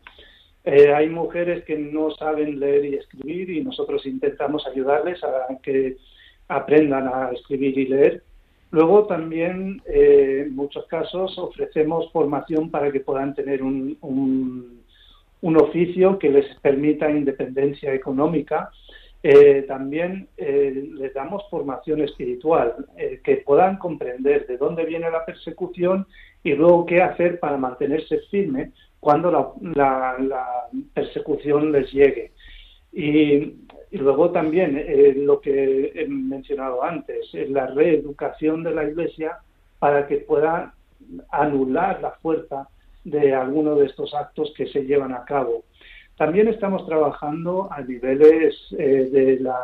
Eh, hay mujeres que no saben leer y escribir y nosotros intentamos ayudarles a que aprendan a escribir y leer. Luego también, eh, en muchos casos, ofrecemos formación para que puedan tener un, un, un oficio que les permita independencia económica eh, también eh, les damos formación espiritual, eh, que puedan comprender de dónde viene la persecución y luego qué hacer para mantenerse firme cuando la, persecución les llegue. Y, luego también lo que he mencionado antes, la reeducación de la Iglesia para que pueda anular la fuerza de alguno de estos actos que se llevan a cabo. También estamos trabajando a niveles eh, de, la,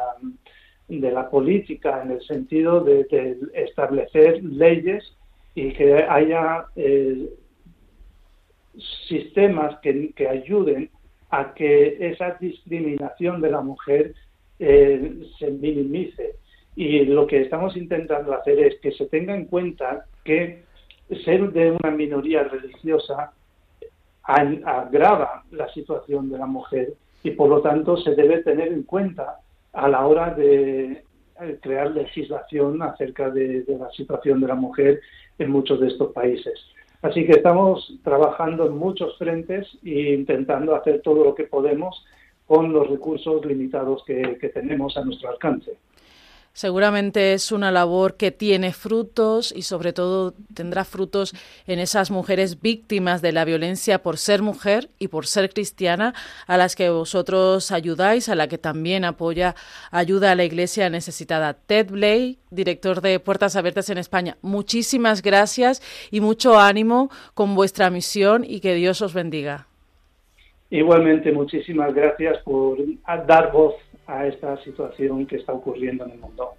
de la política, en el sentido de, establecer leyes y que haya eh, sistemas que, ayuden a que esa discriminación de la mujer eh, se minimice. Y lo que estamos intentando hacer es que se tenga en cuenta que ser de una minoría religiosa agrava la situación de la mujer y por lo tanto se debe tener en cuenta a la hora de eh, crear legislación acerca de, la situación de la mujer en muchos de estos países. Así que estamos trabajando en muchos frentes e intentando hacer todo lo que podemos con los recursos limitados que tenemos a nuestro alcance. Seguramente es una labor que tiene frutos y sobre todo tendrá frutos en esas mujeres víctimas de la violencia por ser mujer y por ser cristiana, a las que vosotros ayudáis, a la que también apoya ayuda a la Iglesia necesitada. Ted Blake, director de Puertas Abiertas en España, muchísimas gracias y mucho ánimo con vuestra misión y que Dios os bendiga. Igualmente, muchísimas gracias por dar voz a esta situación que está ocurriendo en el mundo.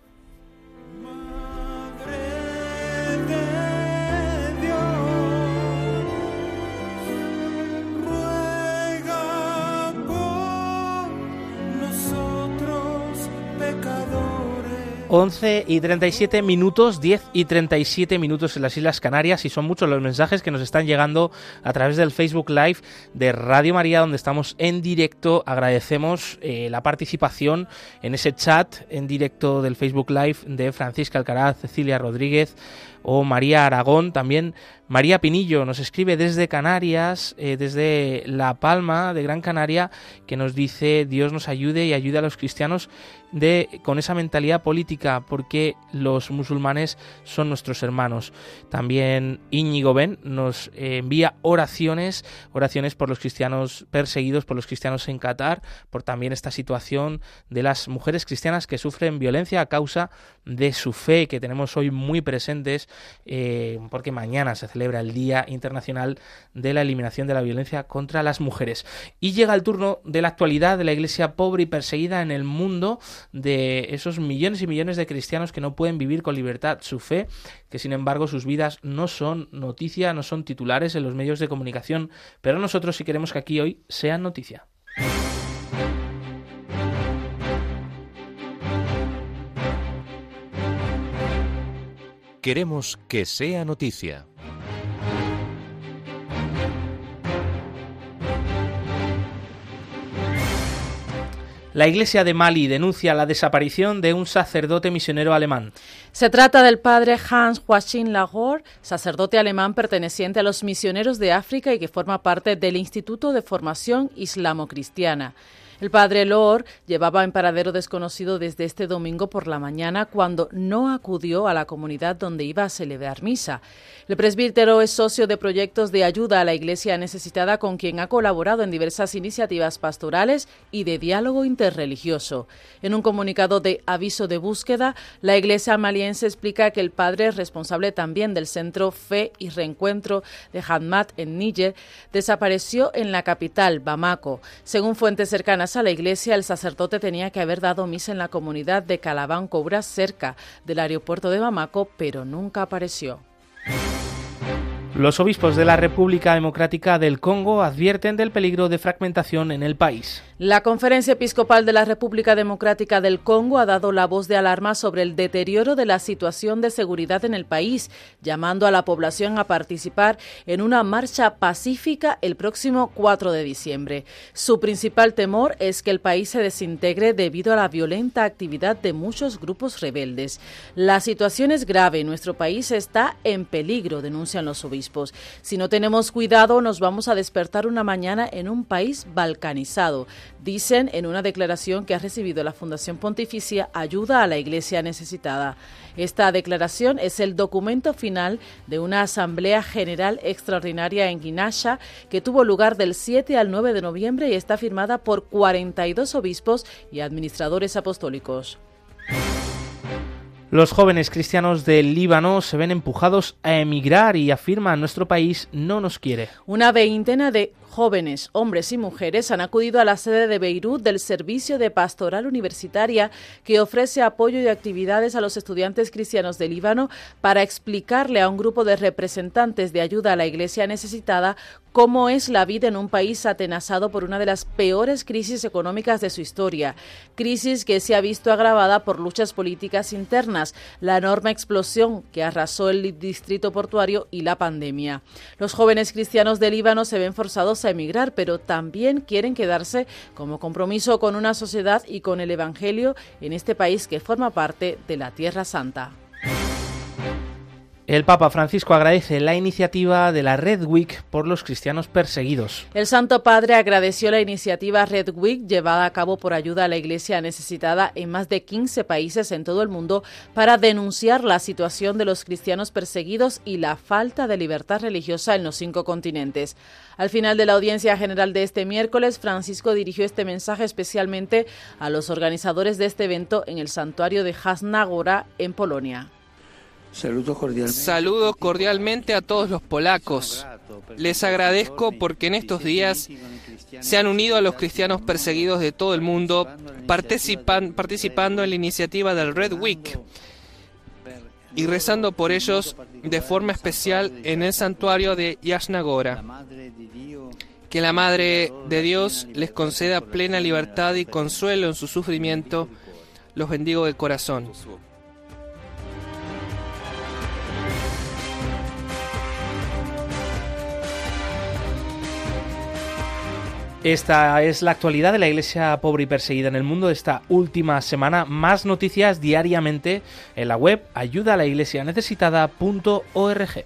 11 y 37 minutos, 10 y 37 minutos en las Islas Canarias y son muchos los mensajes que nos están llegando a través del Facebook Live de Radio María donde estamos en directo. Agradecemos eh, la participación en ese chat en directo del Facebook Live de Francisca Alcaraz, Cecilia Rodríguez, o María Aragón, también María Pinillo nos escribe desde Canarias, eh, desde La Palma de Gran Canaria, que nos dice Dios nos ayude y ayude a los cristianos de, con esa mentalidad política, porque los musulmanes son nuestros hermanos. También Íñigo Ben nos eh, envía oraciones, oraciones por los cristianos perseguidos, por los cristianos en Qatar, por también esta situación de las mujeres cristianas que sufren violencia a causa de su fe, que tenemos hoy muy presentes eh, porque mañana se celebra el Día Internacional de la Eliminación de la Violencia contra las Mujeres. Y llega el turno de la actualidad de la Iglesia pobre y perseguida en el mundo, de esos millones y millones de cristianos que no pueden vivir con libertad su fe, que sin embargo sus vidas no son noticia, no son titulares en los medios de comunicación, pero nosotros sí queremos que aquí hoy sean noticia. Queremos que sea noticia. La Iglesia de Mali denuncia la desaparición de un sacerdote misionero alemán. Se trata del padre Hans Joachim Lagor, sacerdote alemán perteneciente a los misioneros de África y que forma parte del Instituto de Formación Islamo-Cristiana. El padre Lor llevaba en paradero desconocido desde este domingo por la mañana cuando no acudió a la comunidad donde iba a celebrar misa. El presbítero es socio de proyectos de ayuda a la iglesia necesitada con quien ha colaborado en diversas iniciativas pastorales y de diálogo interreligioso. En un comunicado de aviso de búsqueda, la iglesia maliense explica que el padre es responsable también del centro Fe y Reencuentro de Hadmat en Níger desapareció en la capital, Bamako. Según fuentes cercanas a la iglesia, el sacerdote tenía que haber dado misa en la comunidad de Calabán Cobra, cerca del aeropuerto de Bamako, pero nunca apareció. Los obispos de la República Democrática del Congo advierten del peligro de fragmentación en el país. La Conferencia Episcopal de la República Democrática del Congo ha dado la voz de alarma sobre el deterioro de la situación de seguridad en el país, llamando a la población a participar en una marcha pacífica el próximo 4 de diciembre. Su principal temor es que el país se desintegre debido a la violenta actividad de muchos grupos rebeldes. La situación es grave, nuestro país está en peligro, denuncian los obispos. Si no tenemos cuidado, nos vamos a despertar una mañana en un país balcanizado dicen en una declaración que ha recibido la Fundación Pontificia Ayuda a la Iglesia Necesitada. Esta declaración es el documento final de una Asamblea General Extraordinaria en Guinasha que tuvo lugar del 7 al 9 de noviembre y está firmada por 42 obispos y administradores apostólicos. Los jóvenes cristianos del Líbano se ven empujados a emigrar y afirman nuestro país no nos quiere. Una veintena de jóvenes, hombres y mujeres han acudido a la sede de Beirut del Servicio de Pastoral Universitaria que ofrece apoyo y actividades a los estudiantes cristianos de Líbano para explicarle a un grupo de representantes de ayuda a la Iglesia necesitada cómo es la vida en un país atenazado por una de las peores crisis económicas de su historia, crisis que se ha visto agravada por luchas políticas internas, la enorme explosión que arrasó el distrito portuario y la pandemia. Los jóvenes cristianos de Líbano se ven forzados a emigrar, pero también quieren quedarse como compromiso con una sociedad y con el Evangelio en este país que forma parte de la Tierra Santa. El Papa Francisco agradece la iniciativa de la Red Week por los cristianos perseguidos. El Santo Padre agradeció la iniciativa Red Week llevada a cabo por ayuda a la Iglesia necesitada en más de 15 países en todo el mundo para denunciar la situación de los cristianos perseguidos y la falta de libertad religiosa en los cinco continentes. Al final de la audiencia general de este miércoles, Francisco dirigió este mensaje especialmente a los organizadores de este evento en el santuario de Hasnagora en Polonia. Saludo cordialmente. a todos los polacos. Les agradezco porque en estos días se han unido a los cristianos perseguidos de todo el mundo participando en la iniciativa del Red Week y rezando por ellos de forma especial en el santuario de Yasnagora. Que la Madre de Dios les conceda plena libertad y consuelo en su sufrimiento. Los bendigo de corazón. Esta es la actualidad de la iglesia pobre y perseguida en el mundo esta última semana. Más noticias diariamente en la web ayudalaiglesianecesitada.org.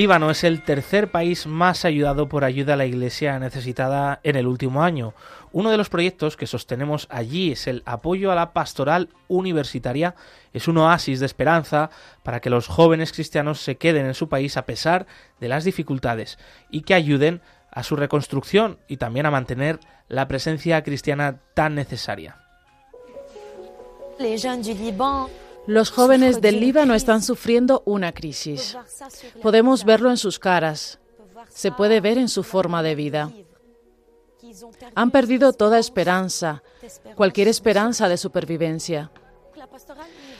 Líbano es el tercer país más ayudado por ayuda a la Iglesia necesitada en el último año. Uno de los proyectos que sostenemos allí es el apoyo a la pastoral universitaria. Es un oasis de esperanza para que los jóvenes cristianos se queden en su país a pesar de las dificultades y que ayuden a su reconstrucción y también a mantener la presencia cristiana tan necesaria. Los jóvenes del Líbano están sufriendo una crisis. Podemos verlo en sus caras. Se puede ver en su forma de vida. Han perdido toda esperanza, cualquier esperanza de supervivencia.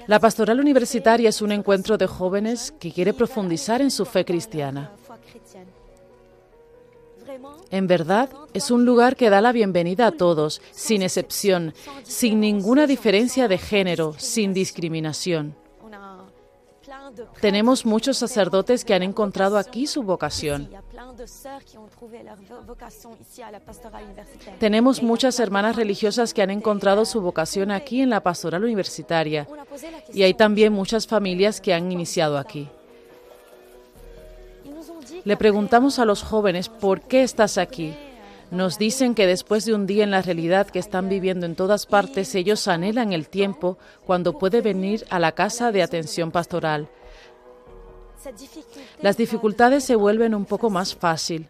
La pastoral universitaria es un encuentro de jóvenes que quiere profundizar en su fe cristiana. En verdad, es un lugar que da la bienvenida a todos, sin excepción, sin ninguna diferencia de género, sin discriminación. Tenemos muchos sacerdotes que han encontrado aquí su vocación. Tenemos muchas hermanas religiosas que han encontrado su vocación aquí en la pastoral universitaria. Y hay también muchas familias que han iniciado aquí. Le preguntamos a los jóvenes, ¿por qué estás aquí? Nos dicen que después de un día en la realidad que están viviendo en todas partes, ellos anhelan el tiempo cuando puede venir a la casa de atención pastoral. Las dificultades se vuelven un poco más fácil.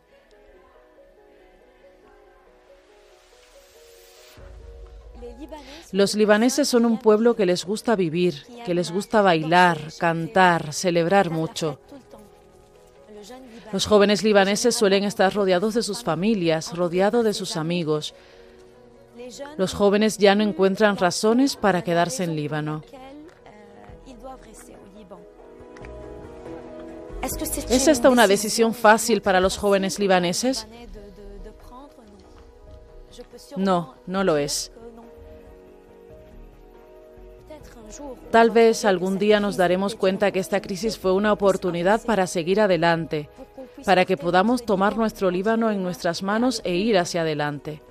Los libaneses son un pueblo que les gusta vivir, que les gusta bailar, cantar, celebrar mucho. Los jóvenes libaneses suelen estar rodeados de sus familias, rodeados de sus amigos. Los jóvenes ya no encuentran razones para quedarse en Líbano. ¿Es esta una decisión fácil para los jóvenes libaneses? No, no lo es. Tal vez algún día nos daremos cuenta que esta crisis fue una oportunidad para seguir adelante, para que podamos tomar nuestro Líbano en nuestras manos e ir hacia adelante.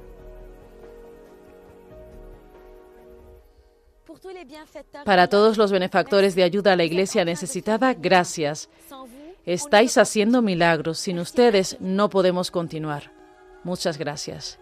Para todos los benefactores de ayuda a la Iglesia necesitada, gracias. Estáis haciendo milagros. Sin ustedes no podemos continuar. Muchas gracias.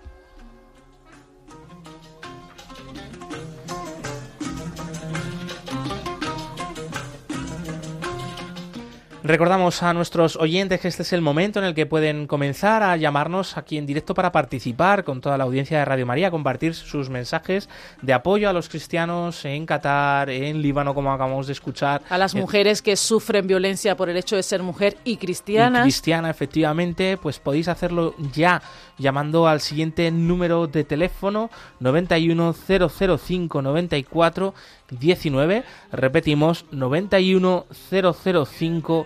Recordamos a nuestros oyentes que este es el momento en el que pueden comenzar a llamarnos aquí en directo para participar con toda la audiencia de Radio María, compartir sus mensajes de apoyo a los cristianos en Qatar, en Líbano, como acabamos de escuchar. A las mujeres que sufren violencia por el hecho de ser mujer y cristianas. Y cristiana, efectivamente, pues podéis hacerlo ya llamando al siguiente número de teléfono 91005 94 19. Repetimos, 91005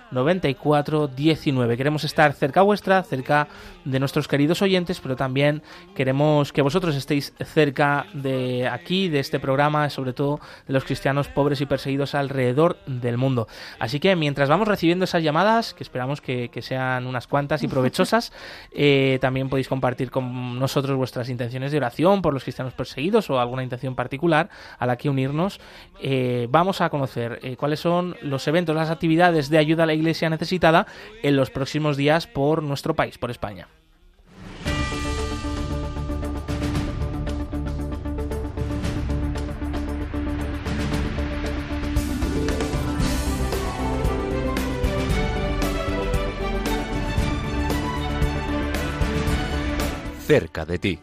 94 19. Queremos estar cerca vuestra, cerca de nuestros queridos oyentes, pero también queremos que vosotros estéis cerca de aquí, de este programa, sobre todo de los cristianos pobres y perseguidos alrededor del mundo. Así que mientras vamos recibiendo esas llamadas, que esperamos que, sean unas cuantas y provechosas, eh, también podéis compartir con nosotros vuestras intenciones de oración por los cristianos perseguidos o alguna intención particular a la que unirnos. Eh, vamos a conocer eh, cuáles son los eventos, las actividades de ayuda a la iglesia necesitada en los próximos días por nuestro país, por España. cerca de ti.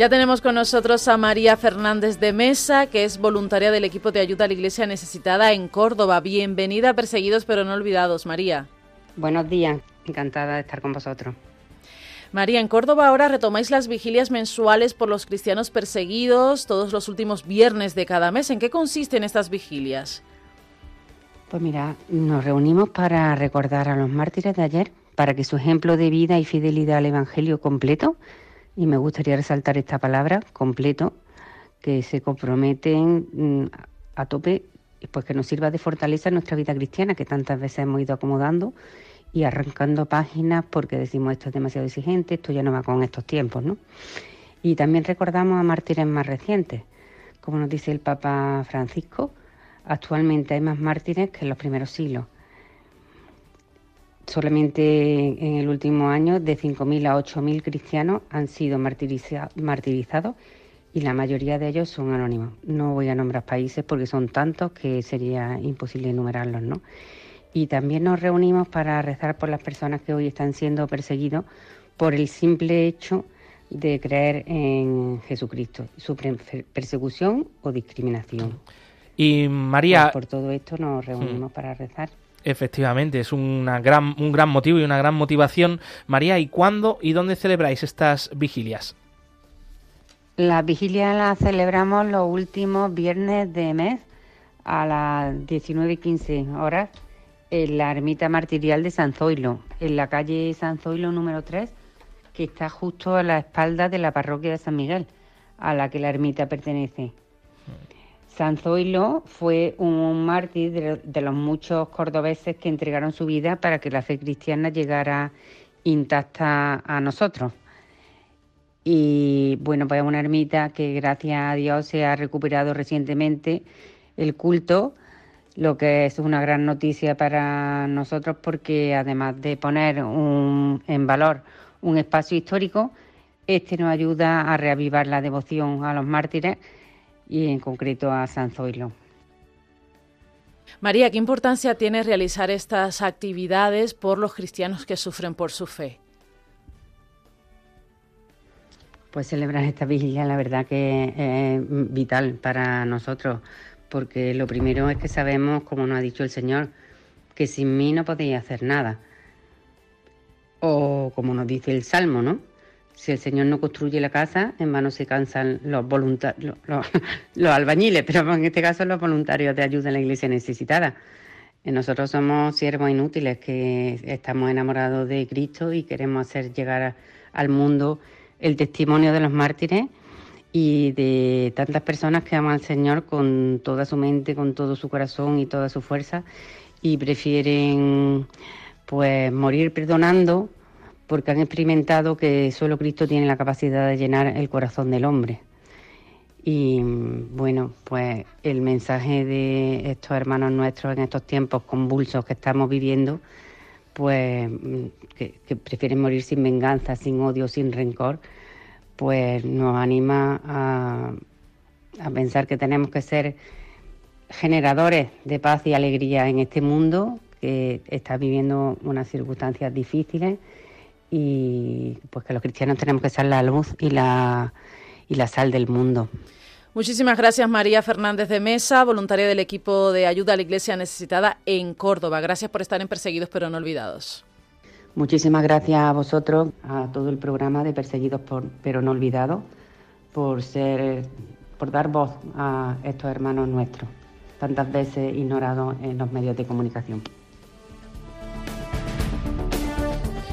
Ya tenemos con nosotros a María Fernández de Mesa, que es voluntaria del equipo de ayuda a la Iglesia necesitada en Córdoba. Bienvenida, perseguidos pero no olvidados, María. Buenos días, encantada de estar con vosotros. María, en Córdoba ahora retomáis las vigilias mensuales por los cristianos perseguidos todos los últimos viernes de cada mes. ¿En qué consisten estas vigilias? Pues mira, nos reunimos para recordar a los mártires de ayer, para que su ejemplo de vida y fidelidad al Evangelio completo y me gustaría resaltar esta palabra, completo, que se comprometen mm, a tope, pues que nos sirva de fortaleza en nuestra vida cristiana, que tantas veces hemos ido acomodando y arrancando páginas porque decimos esto es demasiado exigente, esto ya no va con estos tiempos, ¿no? Y también recordamos a mártires más recientes, como nos dice el Papa Francisco, actualmente hay más mártires que en los primeros siglos solamente en el último año de 5.000 a 8.000 cristianos han sido martirizados y la mayoría de ellos son anónimos. No voy a nombrar países porque son tantos que sería imposible enumerarlos, ¿no? Y también nos reunimos para rezar por las personas que hoy están siendo perseguidos por el simple hecho de creer en Jesucristo, su persecución o discriminación. Y María... Pues por todo esto nos reunimos hmm. para rezar. Efectivamente, es una gran, un gran motivo y una gran motivación. María, ¿y cuándo y dónde celebráis estas vigilias? Las vigilias las celebramos los últimos viernes de mes a las 19 y 15 horas en la ermita martirial de San Zoilo, en la calle San Zoilo número 3, que está justo a la espalda de la parroquia de San Miguel, a la que la ermita pertenece. San Zoilo fue un mártir de, los muchos cordobeses que entregaron su vida para que la fe cristiana llegara intacta a nosotros. Y bueno, pues es una ermita que gracias a Dios se ha recuperado recientemente el culto, lo que es una gran noticia para nosotros porque además de poner en valor un espacio histórico, este nos ayuda a reavivar la devoción a los mártires y en concreto a San Zoilo. María, ¿qué importancia tiene realizar estas actividades por los cristianos que sufren por su fe? Pues celebrar esta vigilia la verdad que es vital para nosotros, porque lo primero es que sabemos, como nos ha dicho el Señor, que sin mí no podéis hacer nada. O como nos dice el Salmo, ¿no? Si el Señor no construye la casa, en vano se cansan los voluntarios, los, albañiles, pero en este caso los voluntarios de ayuda en la iglesia necesitada. Eh, nosotros somos siervos inútiles que estamos enamorados de Cristo y queremos hacer llegar al mundo el testimonio de los mártires y de tantas personas que aman al Señor con toda su mente, con todo su corazón y toda su fuerza y prefieren pues morir perdonando porque han experimentado que solo Cristo tiene la capacidad de llenar el corazón del hombre. Y bueno, pues el mensaje de estos hermanos nuestros en estos tiempos convulsos que estamos viviendo, pues que, prefieren morir sin venganza, sin odio, sin rencor, pues nos anima a pensar que tenemos que ser generadores de paz y alegría en este mundo que está viviendo unas circunstancias difíciles y pues que los cristianos tenemos que ser la luz y la, y la sal del mundo. Muchísimas gracias María Fernández de Mesa, voluntaria del equipo de ayuda a la Iglesia necesitada en Córdoba. Gracias por estar en Perseguidos pero no olvidados. Muchísimas gracias a vosotros, a todo el programa de Perseguidos por, pero no olvidados, por ser, por dar voz a estos hermanos nuestros tantas veces ignorado en los medios de comunicación.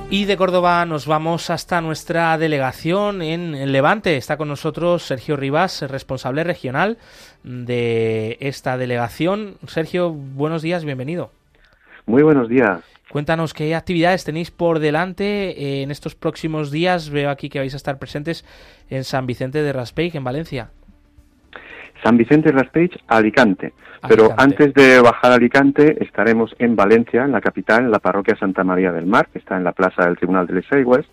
Y de Córdoba nos vamos hasta nuestra delegación en Levante. Está con nosotros Sergio Rivas, responsable regional de esta delegación. Sergio, buenos días, bienvenido. Muy buenos días. Cuéntanos qué actividades tenéis por delante en estos próximos días. Veo aquí que vais a estar presentes en San Vicente de Raspeig, en Valencia. San Vicente Raspage, Alicante. Pero antes de bajar a Alicante, estaremos en Valencia, en la capital, en la parroquia Santa María del Mar, que está en la plaza del Tribunal de Les Aigües,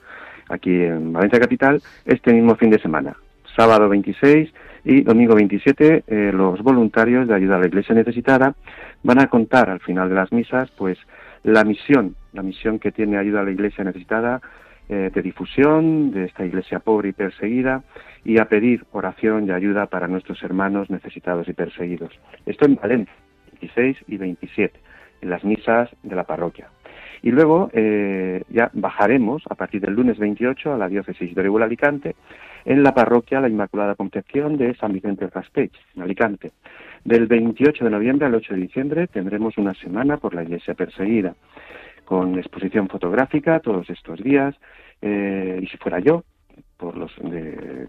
aquí en Valencia Capital, este mismo fin de semana. Sábado 26 y domingo 27, eh, los voluntarios de ayuda a la Iglesia necesitada van a contar al final de las misas, pues, la misión, la misión que tiene ayuda a la Iglesia necesitada eh, de difusión de esta iglesia pobre y perseguida y a pedir oración y ayuda para nuestros hermanos necesitados y perseguidos. Esto en Valencia, 26 y 27, en las misas de la parroquia. Y luego eh, ya bajaremos a partir del lunes 28 a la diócesis de Orihuel Alicante en la parroquia La Inmaculada Concepción de San Vicente Raspech, en Alicante. Del 28 de noviembre al 8 de diciembre tendremos una semana por la iglesia perseguida con exposición fotográfica todos estos días, eh, y si fuera yo, por los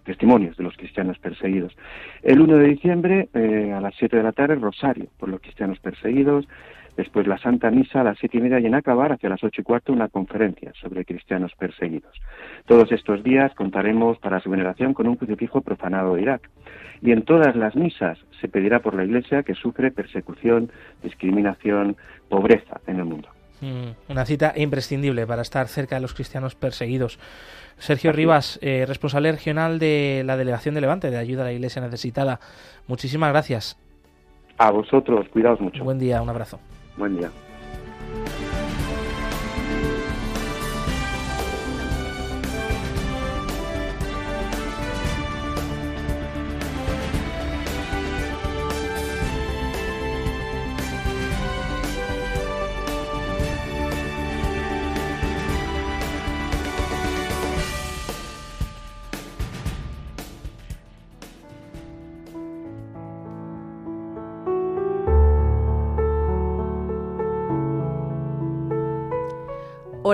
testimonios de los cristianos perseguidos. El 1 de diciembre, eh, a las 7 de la tarde, Rosario por los cristianos perseguidos, después la Santa Misa a las siete y media y en acabar, hacia las ocho y cuarto, una conferencia sobre cristianos perseguidos. Todos estos días contaremos para su veneración con un crucifijo profanado de Irak. Y en todas las misas se pedirá por la Iglesia que sufre persecución, discriminación, pobreza en el mundo. Mm, una cita imprescindible para estar cerca de los cristianos perseguidos. Sergio Rivas, eh, responsable regional de la Delegación de Levante de Ayuda a la Iglesia Necesitada. Muchísimas gracias. A vosotros, cuidaos mucho. Buen día, un abrazo. Buen día.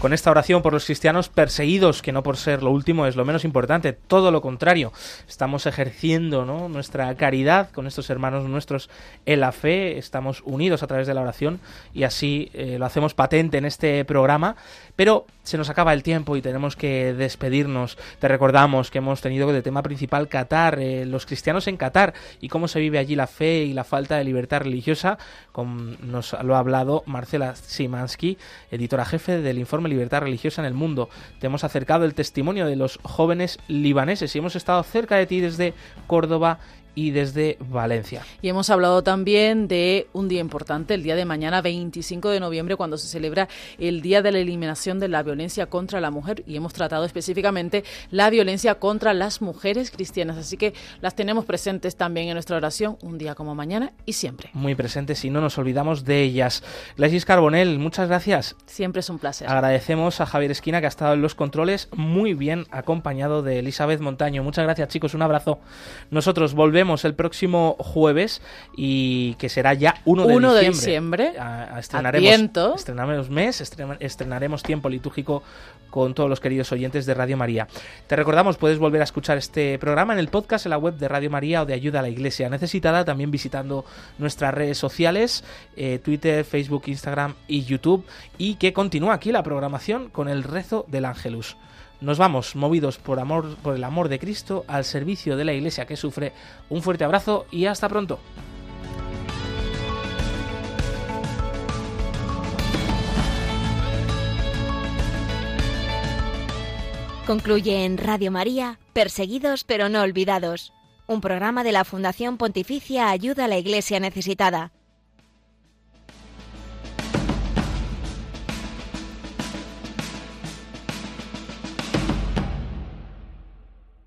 Con esta oración por los cristianos perseguidos, que no por ser lo último es lo menos importante, todo lo contrario, estamos ejerciendo nuestra caridad con estos hermanos nuestros en la fe, estamos unidos a través de la oración y así eh, lo hacemos patente en este programa, pero se nos acaba el tiempo y tenemos que despedirnos. Te recordamos que hemos tenido de tema principal Qatar, eh, los cristianos en Qatar y cómo se vive allí la fe y la falta de libertad religiosa, como nos lo ha hablado Marcela Simansky, editora jefe del informe Libertad Religiosa en el Mundo. Te hemos acercado el testimonio de los jóvenes libaneses y hemos estado cerca de ti desde Córdoba y desde Valencia. Y hemos hablado también de un día importante, el día de mañana 25 de noviembre, cuando se celebra el Día de la Eliminación de la Violencia contra la Mujer y hemos tratado específicamente la violencia contra las mujeres cristianas. Así que las tenemos presentes también en nuestra oración, un día como mañana y siempre. Muy presentes y no nos olvidamos de ellas. Gladys Carbonell, muchas gracias. Siempre es un placer. Agradecemos a Javier Esquina que ha estado en los controles muy bien acompañado de Elizabeth Montaño. Muchas gracias chicos, un abrazo. Nosotros volvemos el próximo jueves y que será ya 1 de 1 diciembre. De diciembre. estrenaremos, estrenaremos mes, estrenaremos tiempo litúrgico con todos los queridos oyentes de Radio María. Te recordamos, puedes volver a escuchar este programa en el podcast en la web de Radio María o de Ayuda a la Iglesia Necesitada, también visitando nuestras redes sociales, eh, Twitter, Facebook, Instagram y YouTube, y que continúa aquí la programación con el rezo del Ángelus. Nos vamos movidos por amor por el amor de Cristo al servicio de la iglesia que sufre. Un fuerte abrazo y hasta pronto. Concluye en Radio María, Perseguidos pero no olvidados, un programa de la Fundación Pontificia Ayuda a la Iglesia Necesitada